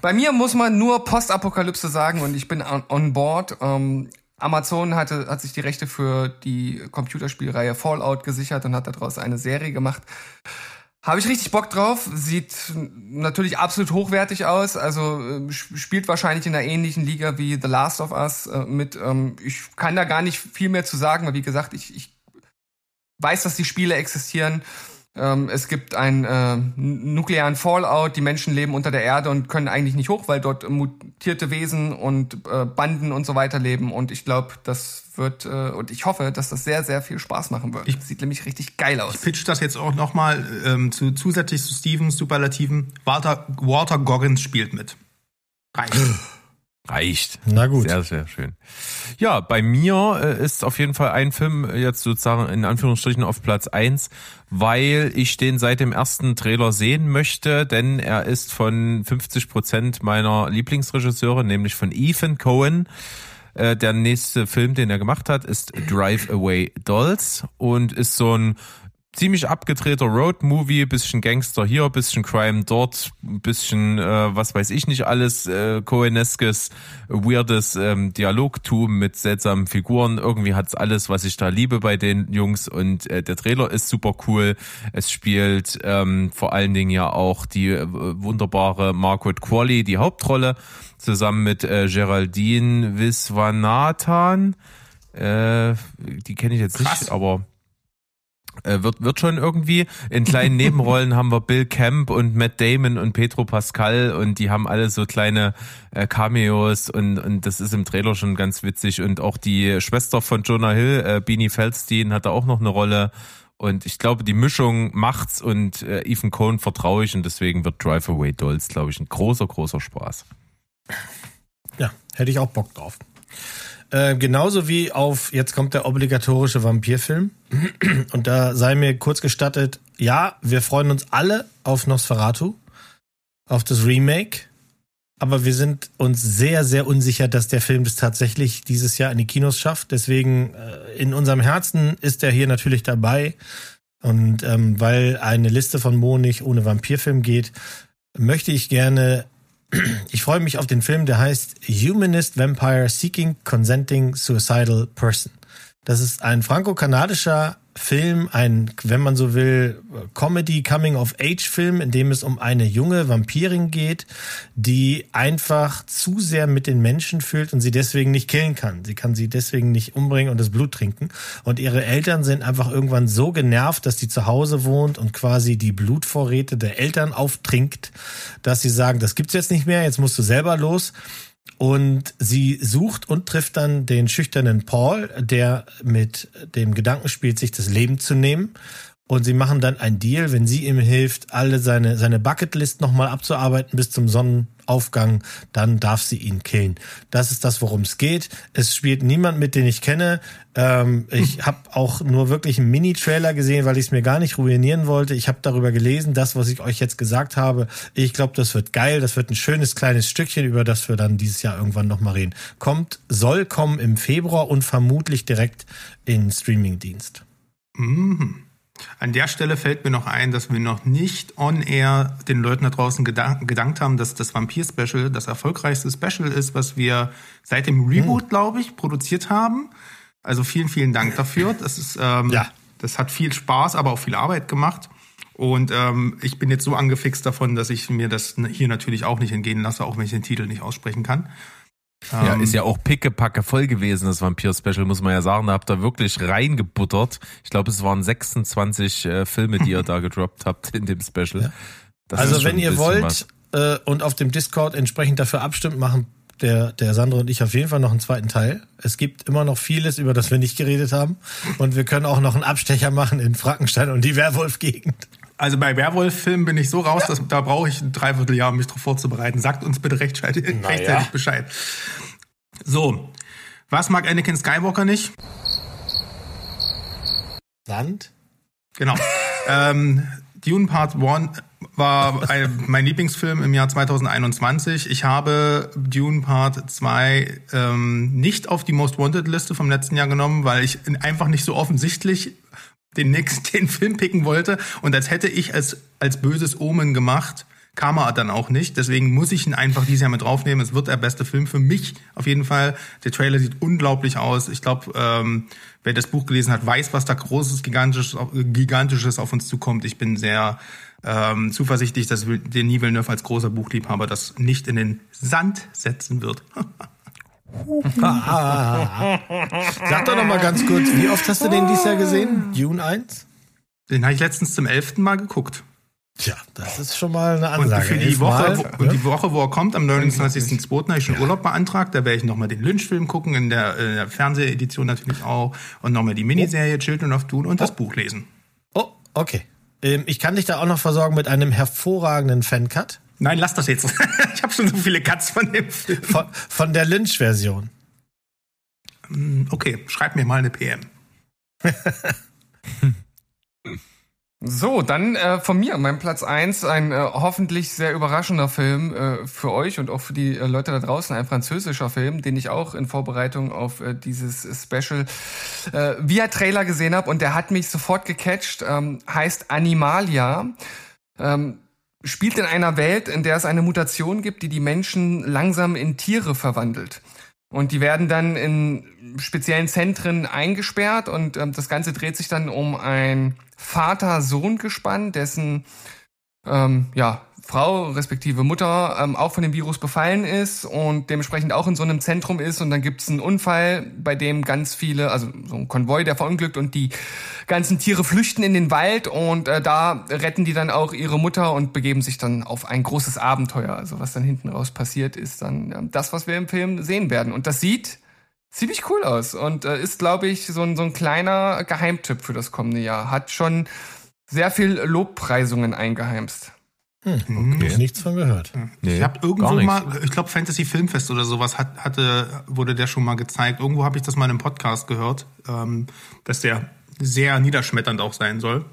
Bei mir muss man nur Postapokalypse sagen und ich bin on, on board. Ähm, Amazon hatte, hat sich die Rechte für die Computerspielreihe Fallout gesichert und hat daraus eine Serie gemacht. Habe ich richtig Bock drauf. Sieht natürlich absolut hochwertig aus. Also äh, spielt wahrscheinlich in einer ähnlichen Liga wie The Last of Us äh, mit. Ähm, ich kann da gar nicht viel mehr zu sagen, weil wie gesagt, ich, ich weiß, dass die Spiele existieren. Ähm, es gibt einen äh, nuklearen Fallout, die Menschen leben unter der Erde und können eigentlich nicht hoch, weil dort mutierte Wesen und äh, Banden und so weiter leben. Und ich glaube, das wird, äh, und ich hoffe, dass das sehr, sehr viel Spaß machen wird. Ich, Sieht nämlich richtig geil aus. Ich pitch das jetzt auch nochmal ähm, zu, zusätzlich zu Stevens Superlativen. Walter, Walter Goggins spielt mit. Reicht. Reicht. Na gut. Sehr, sehr schön. Ja, bei mir äh, ist auf jeden Fall ein Film jetzt sozusagen in Anführungsstrichen auf Platz eins, weil ich den seit dem ersten Trailer sehen möchte, denn er ist von 50 Prozent meiner Lieblingsregisseure, nämlich von Ethan Cohen. Äh, der nächste Film, den er gemacht hat, ist Drive Away Dolls und ist so ein ziemlich abgedrehter Road-Movie, bisschen Gangster hier, bisschen Crime dort, bisschen, äh, was weiß ich nicht alles, äh, Coeneskes, weirdes ähm, Dialogtum mit seltsamen Figuren. Irgendwie hat's alles, was ich da liebe bei den Jungs und äh, der Trailer ist super cool. Es spielt ähm, vor allen Dingen ja auch die äh, wunderbare Margaret Qualley die Hauptrolle, zusammen mit äh, Geraldine Viswanathan. Äh, die kenne ich jetzt Krass. nicht, aber wird, wird schon irgendwie. In kleinen Nebenrollen haben wir Bill Camp und Matt Damon und Pedro Pascal und die haben alle so kleine äh, Cameos und, und das ist im Trailer schon ganz witzig. Und auch die Schwester von Jonah Hill, äh, Beanie Feldstein, hat da auch noch eine Rolle. Und ich glaube, die Mischung macht's und äh, Ethan Cohn vertraue ich und deswegen wird Drive Away Dolls, glaube ich, ein großer, großer Spaß. Ja, hätte ich auch Bock drauf. Äh, genauso wie auf, jetzt kommt der obligatorische Vampirfilm. Und da sei mir kurz gestattet, ja, wir freuen uns alle auf Nosferatu, auf das Remake. Aber wir sind uns sehr, sehr unsicher, dass der Film das tatsächlich dieses Jahr in die Kinos schafft. Deswegen äh, in unserem Herzen ist er hier natürlich dabei. Und ähm, weil eine Liste von Mo nicht ohne Vampirfilm geht, möchte ich gerne ich freue mich auf den Film, der heißt Humanist Vampire Seeking Consenting Suicidal Person. Das ist ein franco-kanadischer Film, ein, wenn man so will, Comedy Coming of Age Film, in dem es um eine junge Vampirin geht, die einfach zu sehr mit den Menschen fühlt und sie deswegen nicht killen kann. Sie kann sie deswegen nicht umbringen und das Blut trinken. Und ihre Eltern sind einfach irgendwann so genervt, dass die zu Hause wohnt und quasi die Blutvorräte der Eltern auftrinkt, dass sie sagen, das gibt's jetzt nicht mehr, jetzt musst du selber los. Und sie sucht und trifft dann den schüchternen Paul, der mit dem Gedanken spielt, sich das Leben zu nehmen. Und sie machen dann ein Deal, wenn sie ihm hilft, alle seine, seine Bucketlist nochmal abzuarbeiten bis zum Sonnenaufgang, dann darf sie ihn killen. Das ist das, worum es geht. Es spielt niemand mit, den ich kenne. Ähm, ich habe auch nur wirklich einen Mini-Trailer gesehen, weil ich es mir gar nicht ruinieren wollte. Ich habe darüber gelesen, das, was ich euch jetzt gesagt habe. Ich glaube, das wird geil. Das wird ein schönes kleines Stückchen, über das wir dann dieses Jahr irgendwann nochmal reden. Kommt, soll kommen im Februar und vermutlich direkt in Streamingdienst. Mhm. An der Stelle fällt mir noch ein, dass wir noch nicht on air den Leuten da draußen gedankt, gedankt haben, dass das Vampir-Special das erfolgreichste Special ist, was wir seit dem Reboot, hm. glaube ich, produziert haben. Also vielen, vielen Dank dafür. Das ist, ähm, ja. das hat viel Spaß, aber auch viel Arbeit gemacht. Und ähm, ich bin jetzt so angefixt davon, dass ich mir das hier natürlich auch nicht entgehen lasse, auch wenn ich den Titel nicht aussprechen kann. Ja, ist ja auch pickepacke voll gewesen, das Vampir-Special, muss man ja sagen. Da habt ihr wirklich reingebuttert. Ich glaube, es waren 26 äh, Filme, die ihr da gedroppt habt in dem Special. Ja. Also, wenn ihr wollt äh, und auf dem Discord entsprechend dafür abstimmt, machen der, der Sandro und ich auf jeden Fall noch einen zweiten Teil. Es gibt immer noch vieles, über das wir nicht geredet haben. Und wir können auch noch einen Abstecher machen in Frankenstein und die Werwolf-Gegend. Also bei Werwolf-Filmen bin ich so raus, dass da brauche ich ein Dreivierteljahr, um mich darauf vorzubereiten. Sagt uns bitte rechtzeitig, naja. rechtzeitig Bescheid. So, was mag Anakin Skywalker nicht? Sand? Genau. ähm, Dune Part 1 war ein, mein Lieblingsfilm im Jahr 2021. Ich habe Dune Part 2 ähm, nicht auf die Most Wanted Liste vom letzten Jahr genommen, weil ich einfach nicht so offensichtlich den nächsten den Film picken wollte und als hätte ich es als böses Omen gemacht, kam er dann auch nicht. Deswegen muss ich ihn einfach dieses Jahr mit draufnehmen. Es wird der beste Film für mich auf jeden Fall. Der Trailer sieht unglaublich aus. Ich glaube, ähm, wer das Buch gelesen hat, weiß, was da großes, gigantisches, gigantisches auf uns zukommt. Ich bin sehr ähm, zuversichtlich, dass Denis Villeneuve als großer Buchliebhaber das nicht in den Sand setzen wird. Sag doch noch mal ganz kurz, wie oft hast du den dieses Jahr gesehen? Dune 1? Den habe ich letztens zum elften Mal geguckt. Tja, das ist schon mal eine Ansage. Und für die Woche, wo, ja? die Woche, wo er kommt, am 29.02. habe ich schon ja. Urlaub beantragt. Da werde ich nochmal den Lynch-Film gucken, in der, in der Fernsehedition natürlich auch. Und nochmal die Miniserie oh. Children of Dune und oh. das Buch lesen. Oh, okay. Ähm, ich kann dich da auch noch versorgen mit einem hervorragenden Fancut. Nein, lass das jetzt. schon so viele Cuts von dem Film. Von, von der Lynch-Version. Mm, okay, schreib mir mal eine PM. So, dann äh, von mir, mein Platz eins, ein äh, hoffentlich sehr überraschender Film äh, für euch und auch für die äh, Leute da draußen, ein französischer Film, den ich auch in Vorbereitung auf äh, dieses Special äh, via Trailer gesehen habe und der hat mich sofort gecatcht, ähm, heißt Animalia. Ähm, spielt in einer Welt, in der es eine Mutation gibt, die die Menschen langsam in Tiere verwandelt. Und die werden dann in speziellen Zentren eingesperrt und ähm, das Ganze dreht sich dann um ein Vater-Sohn-Gespann, dessen ähm, ja, Frau respektive Mutter ähm, auch von dem Virus befallen ist und dementsprechend auch in so einem Zentrum ist und dann gibt es einen Unfall, bei dem ganz viele, also so ein Konvoi, der verunglückt und die ganzen Tiere flüchten in den Wald und äh, da retten die dann auch ihre Mutter und begeben sich dann auf ein großes Abenteuer. Also was dann hinten raus passiert, ist dann äh, das, was wir im Film sehen werden. Und das sieht ziemlich cool aus und äh, ist, glaube ich, so ein, so ein kleiner Geheimtipp für das kommende Jahr. Hat schon sehr viel Lobpreisungen eingeheimst. Hm, okay. Noch nichts von gehört. Nee, ich habe irgendwo mal, ich glaube Fantasy Filmfest oder sowas hat, hatte, wurde der schon mal gezeigt. Irgendwo habe ich das mal in einem Podcast gehört, ähm, dass der sehr niederschmetternd auch sein soll.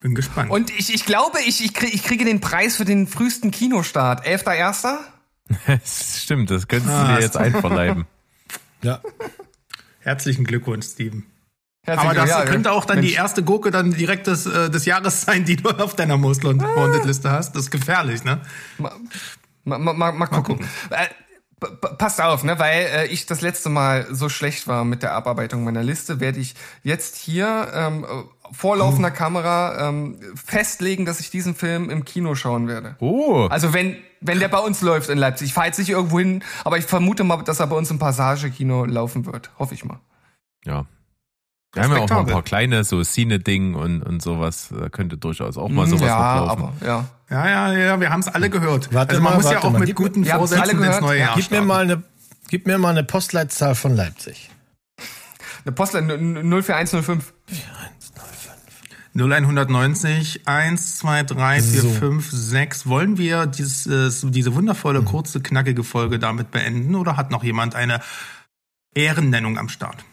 Bin gespannt. Und ich, ich glaube, ich, ich, krieg, ich kriege den Preis für den frühesten Kinostart. 11.1. Stimmt, das könntest ah, du dir jetzt einverleiben. ja. Herzlichen Glückwunsch, Steven. Aber das ja, könnte auch dann Mensch. die erste Gurke dann direkt des, äh, des Jahres sein, die du auf deiner Most Wanted Liste hast. Das ist gefährlich, ne? Mal, mal, mal, mal gucken. Mal gucken. Äh, p- passt auf, ne, weil äh, ich das letzte Mal so schlecht war mit der Abarbeitung meiner Liste, werde ich jetzt hier ähm, äh, vor laufender Kamera ähm, festlegen, dass ich diesen Film im Kino schauen werde. Oh. Also wenn wenn der bei uns läuft in Leipzig, ich fahre jetzt nicht irgendwo hin, aber ich vermute mal, dass er bei uns im Passage-Kino laufen wird. Hoffe ich mal. Ja. Wir haben ja auch noch ein paar kleine, so Cine-Ding und, und sowas. Da könnte durchaus auch mal sowas Hm, ja, noch laufen. aber ja. Ja, ja, ja, wir haben es alle gehört. Warte also man mal, muss ja auch mal. mit Gib- guten Vorsätzen ins neue Ja. Jahr Gib mir mal eine, gib mir mal eine Postleitzahl von Leipzig. Eine Postlein 04105. 0190 1, 2, 3, 4, So. 5, 6. Wollen wir dieses, diese wundervolle, kurze, knackige Folge damit beenden oder hat noch jemand eine Ehrennennung am Start?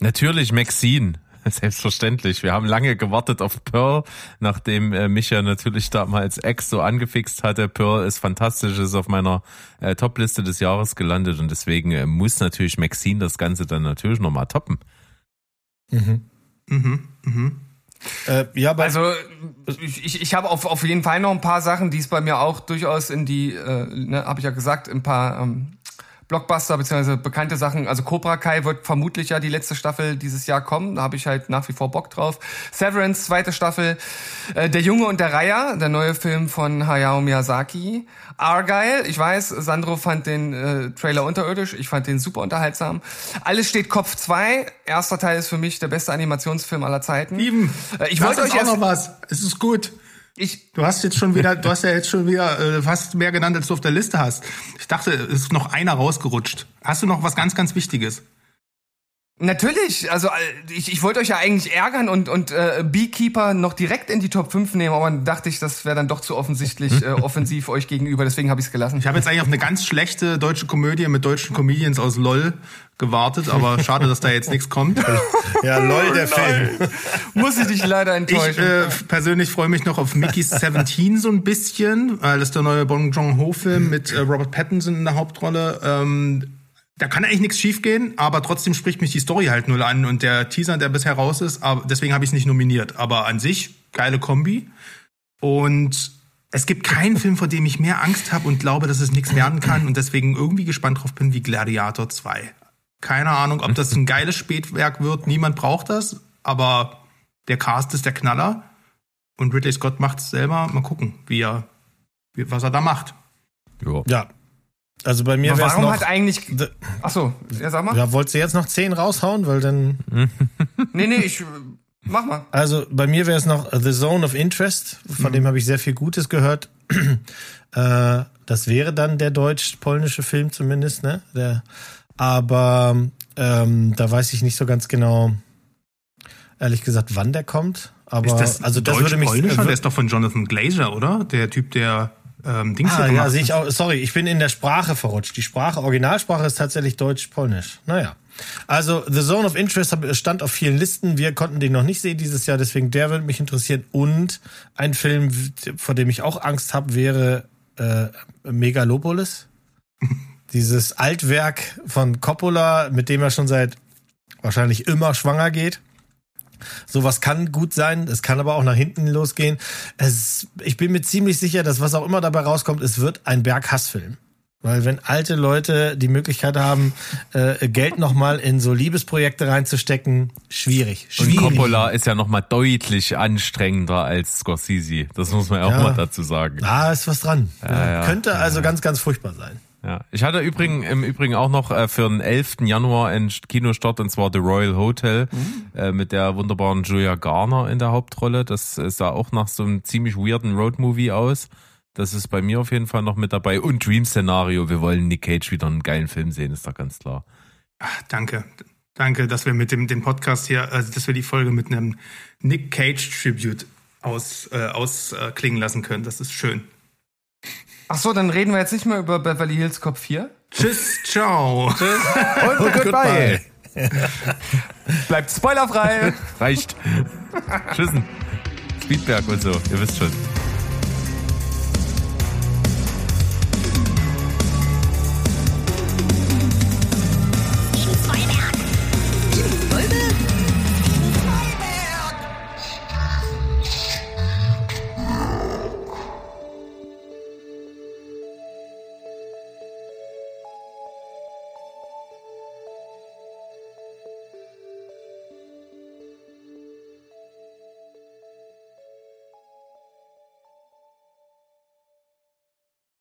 Natürlich Maxine. Selbstverständlich. Wir haben lange gewartet auf Pearl, nachdem äh, mich ja natürlich damals Ex so angefixt hatte. Pearl ist fantastisch, ist auf meiner äh, Top-Liste des Jahres gelandet und deswegen äh, muss natürlich Maxine das Ganze dann natürlich nochmal toppen. Mhm. Mhm, mhm. Äh, ja, bei, Also ich, ich, ich habe auf, auf jeden Fall noch ein paar Sachen, die es bei mir auch durchaus in die, äh, ne, habe ich ja gesagt, ein paar ähm, Blockbuster beziehungsweise bekannte Sachen. Also Cobra Kai wird vermutlich ja die letzte Staffel dieses Jahr kommen. Da habe ich halt nach wie vor Bock drauf. Severance, zweite Staffel. Äh, der Junge und der Reiher, der neue Film von Hayao Miyazaki. Argyle, ich weiß, Sandro fand den äh, Trailer unterirdisch. Ich fand den super unterhaltsam. Alles steht Kopf 2. Erster Teil ist für mich der beste Animationsfilm aller Zeiten. Steven, Äh, ich wollte euch auch erst- noch was. Es ist gut. Ich, Du hast jetzt schon wieder, du hast ja jetzt schon wieder äh, fast mehr genannt, als du auf der Liste hast. Ich dachte, es ist noch einer rausgerutscht. Hast du noch was ganz, ganz Wichtiges? Natürlich, also äh, ich, ich wollte euch ja eigentlich ärgern und, und äh, Beekeeper noch direkt in die Top 5 nehmen, aber dann dachte ich, das wäre dann doch zu offensichtlich äh, offensiv euch gegenüber, deswegen habe ich es gelassen. Ich habe jetzt eigentlich auf eine ganz schlechte deutsche Komödie mit deutschen Comedians aus LOL gewartet, aber schade, dass da jetzt nichts kommt. ja, lol, der Film. Muss ich dich leider Ich enttäuschen. äh, persönlich freue mich noch auf Mickey's 17 so ein bisschen, weil das ist der neue Bong Joon-ho-Film mit äh, Robert Pattinson in der Hauptrolle. Ähm, da kann eigentlich nichts schiefgehen, aber trotzdem spricht mich die Story halt null an und der Teaser, der bisher raus ist, aber deswegen habe ich es nicht nominiert. Aber an sich geile Kombi und es gibt keinen Film, vor dem ich mehr Angst habe und glaube, dass es nichts werden kann und deswegen irgendwie gespannt drauf bin wie Gladiator 2. Keine Ahnung, ob das ein geiles Spätwerk wird. Niemand braucht das, aber der Cast ist der Knaller und Ridley Scott macht's selber. Mal gucken, wie er, wie, was er da macht. Ja. Ja. Also bei mir wäre es warum noch. hat eigentlich. The- Ach so, ja, sag mal. Ja, wolltest du jetzt noch 10 raushauen? Weil dann. Nee, nee, ich. Mach mal. Also bei mir wäre es noch The Zone of Interest, von dem habe ich sehr viel Gutes gehört. äh, das wäre dann der deutsch-polnische Film zumindest, ne? Der, aber ähm, da weiß ich nicht so ganz genau, ehrlich gesagt, wann der kommt. Aber ist das also das würde mich. Deutsch-Polnischer? äh, Der ist doch von Jonathan Glazer, oder? Der Typ, der ähm, Dings Ah, hier ja, gemacht sehe ich auch. Sorry, ich bin in der Sprache verrutscht. Die Sprache, Originalsprache ist tatsächlich Deutsch-Polnisch. Naja. Also, The Zone of Interest stand auf vielen Listen. Wir konnten den noch nicht sehen dieses Jahr, deswegen der würde mich interessieren. Und ein Film, vor dem ich auch Angst habe, wäre äh, Megalopolis. Dieses Altwerk von Coppola, mit dem er schon seit wahrscheinlich immer schwanger geht. Sowas kann gut sein, es kann aber auch nach hinten losgehen. Es, ich bin mir ziemlich sicher, dass was auch immer dabei rauskommt, es wird ein Berghassfilm. Weil wenn alte Leute die Möglichkeit haben, äh, Geld nochmal in so Liebesprojekte reinzustecken, schwierig. Und Schwierig. Coppola ist ja nochmal deutlich anstrengender als Scorsese. Das muss man ja auch Ja. mal dazu sagen. Ah, ist was dran. ja. Könnte also ganz, ganz furchtbar sein. Ja, ich hatte übrigens, im Übrigen auch noch äh, für den 11. Januar einen Kinostart und zwar The Royal Hotel äh, mit der wunderbaren Julia Garner in der Hauptrolle. Das äh, sah auch nach so einem ziemlich weirden Roadmovie aus. Das ist bei mir auf jeden Fall noch mit dabei. Und Dream Szenario. Wir wollen Nick Cage wieder einen geilen Film sehen, ist doch ganz klar. Danke. Danke, dass wir mit dem, dem Podcast hier, also dass wir die Folge mit einem Nick Cage Tribute aus, äh, ausklingen lassen können. Das ist schön. Ach so, dann reden wir jetzt nicht mehr über Beverly Hills Cop 4. Tschüss, ciao. Und goodbye. Bleibt spoilerfrei. Reicht. Tschüssen. Speedberg und so, ihr wisst schon.